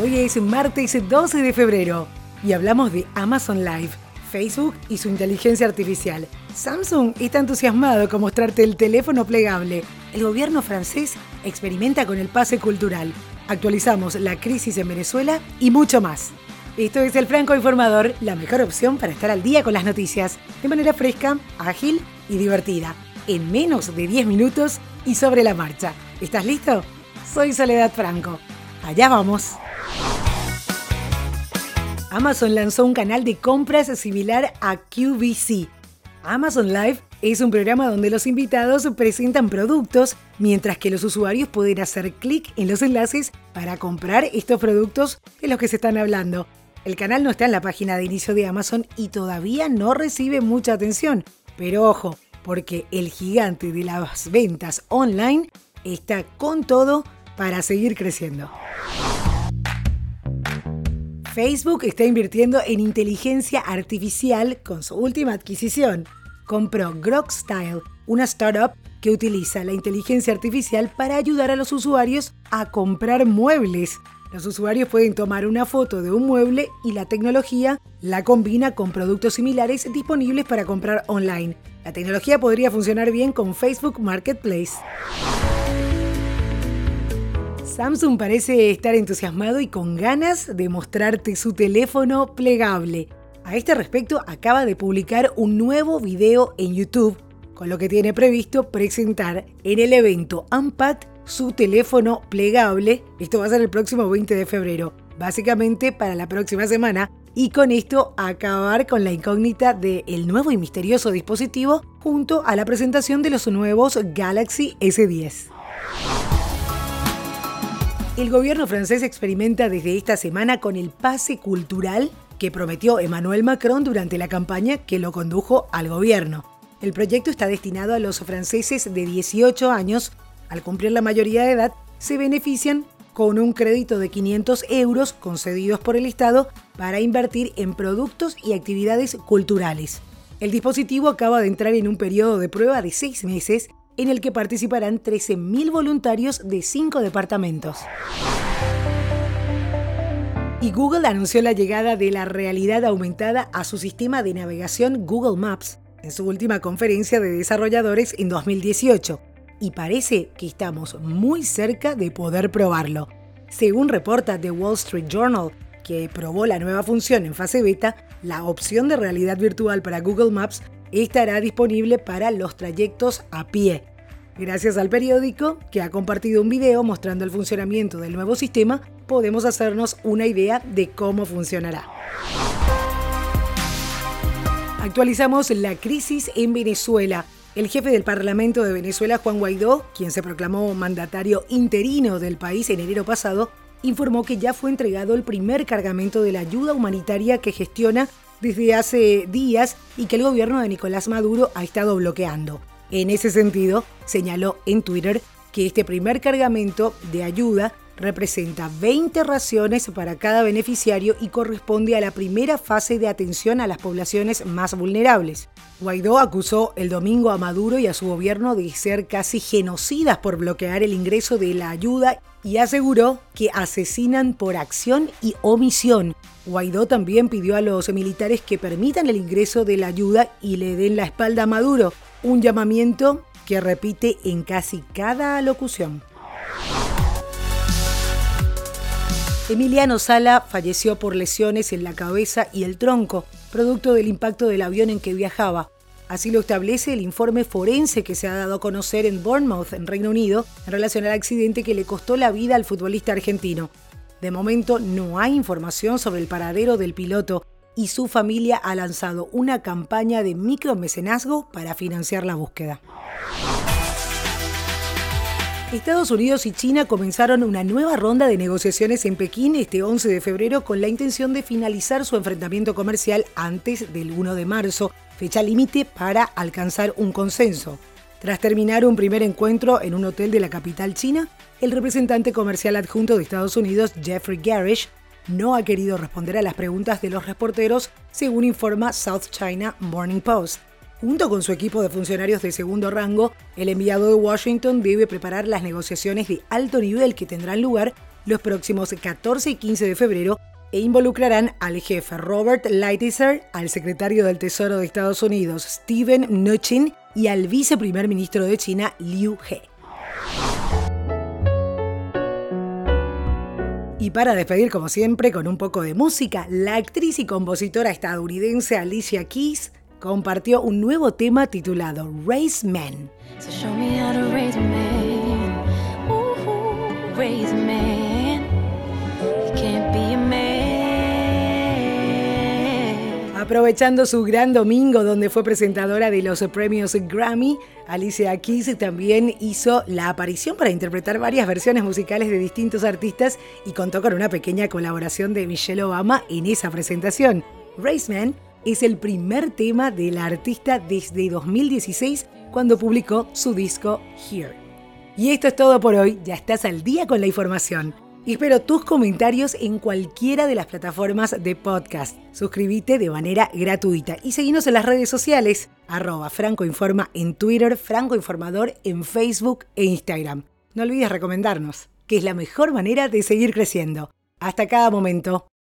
Hoy es martes 12 de febrero y hablamos de Amazon Live, Facebook y su inteligencia artificial. Samsung está entusiasmado con mostrarte el teléfono plegable. El gobierno francés experimenta con el pase cultural. Actualizamos la crisis en Venezuela y mucho más. Esto es el Franco Informador, la mejor opción para estar al día con las noticias, de manera fresca, ágil y divertida, en menos de 10 minutos y sobre la marcha. ¿Estás listo? Soy Soledad Franco. Allá vamos. Amazon lanzó un canal de compras similar a QVC. Amazon Live es un programa donde los invitados presentan productos mientras que los usuarios pueden hacer clic en los enlaces para comprar estos productos de los que se están hablando. El canal no está en la página de inicio de Amazon y todavía no recibe mucha atención. Pero ojo, porque el gigante de las ventas online está con todo para seguir creciendo. Facebook está invirtiendo en inteligencia artificial con su última adquisición. Compró Grok Style, una startup que utiliza la inteligencia artificial para ayudar a los usuarios a comprar muebles. Los usuarios pueden tomar una foto de un mueble y la tecnología la combina con productos similares disponibles para comprar online. La tecnología podría funcionar bien con Facebook Marketplace. Samsung parece estar entusiasmado y con ganas de mostrarte su teléfono plegable. A este respecto, acaba de publicar un nuevo video en YouTube, con lo que tiene previsto presentar en el evento Unpacked su teléfono plegable. Esto va a ser el próximo 20 de febrero, básicamente para la próxima semana. Y con esto acabar con la incógnita del nuevo y misterioso dispositivo junto a la presentación de los nuevos Galaxy S10. El gobierno francés experimenta desde esta semana con el pase cultural que prometió Emmanuel Macron durante la campaña que lo condujo al gobierno. El proyecto está destinado a los franceses de 18 años. Al cumplir la mayoría de edad, se benefician con un crédito de 500 euros concedidos por el Estado para invertir en productos y actividades culturales. El dispositivo acaba de entrar en un periodo de prueba de seis meses en el que participarán 13.000 voluntarios de cinco departamentos. Y Google anunció la llegada de la realidad aumentada a su sistema de navegación Google Maps en su última conferencia de desarrolladores en 2018, y parece que estamos muy cerca de poder probarlo. Según reporta The Wall Street Journal, que probó la nueva función en fase beta, la opción de realidad virtual para Google Maps estará disponible para los trayectos a pie. Gracias al periódico, que ha compartido un video mostrando el funcionamiento del nuevo sistema, podemos hacernos una idea de cómo funcionará. Actualizamos la crisis en Venezuela. El jefe del Parlamento de Venezuela, Juan Guaidó, quien se proclamó mandatario interino del país en enero pasado, informó que ya fue entregado el primer cargamento de la ayuda humanitaria que gestiona desde hace días y que el gobierno de Nicolás Maduro ha estado bloqueando. En ese sentido, señaló en Twitter que este primer cargamento de ayuda representa 20 raciones para cada beneficiario y corresponde a la primera fase de atención a las poblaciones más vulnerables. Guaidó acusó el domingo a Maduro y a su gobierno de ser casi genocidas por bloquear el ingreso de la ayuda y aseguró que asesinan por acción y omisión. Guaidó también pidió a los militares que permitan el ingreso de la ayuda y le den la espalda a Maduro, un llamamiento que repite en casi cada locución. Emiliano Sala falleció por lesiones en la cabeza y el tronco, producto del impacto del avión en que viajaba. Así lo establece el informe forense que se ha dado a conocer en Bournemouth, en Reino Unido, en relación al accidente que le costó la vida al futbolista argentino. De momento no hay información sobre el paradero del piloto y su familia ha lanzado una campaña de micromecenazgo para financiar la búsqueda. Estados Unidos y China comenzaron una nueva ronda de negociaciones en Pekín este 11 de febrero con la intención de finalizar su enfrentamiento comercial antes del 1 de marzo, fecha límite para alcanzar un consenso. Tras terminar un primer encuentro en un hotel de la capital china, el representante comercial adjunto de Estados Unidos, Jeffrey Garish, no ha querido responder a las preguntas de los reporteros, según informa South China Morning Post. Junto con su equipo de funcionarios de segundo rango, el enviado de Washington debe preparar las negociaciones de alto nivel que tendrán lugar los próximos 14 y 15 de febrero e involucrarán al jefe Robert Lighthizer, al secretario del Tesoro de Estados Unidos Steven Mnuchin y al viceprimer ministro de China Liu He. Y para despedir, como siempre, con un poco de música, la actriz y compositora estadounidense Alicia Keys compartió un nuevo tema titulado Raise Men. Aprovechando su gran domingo donde fue presentadora de los premios Grammy, Alicia Keys también hizo la aparición para interpretar varias versiones musicales de distintos artistas y contó con una pequeña colaboración de Michelle Obama en esa presentación. Race Man es el primer tema de la artista desde 2016 cuando publicó su disco Here. Y esto es todo por hoy, ya estás al día con la información espero tus comentarios en cualquiera de las plataformas de podcast. Suscríbete de manera gratuita y seguinos en las redes sociales, arroba francoinforma en Twitter, francoinformador en Facebook e Instagram. No olvides recomendarnos, que es la mejor manera de seguir creciendo. Hasta cada momento.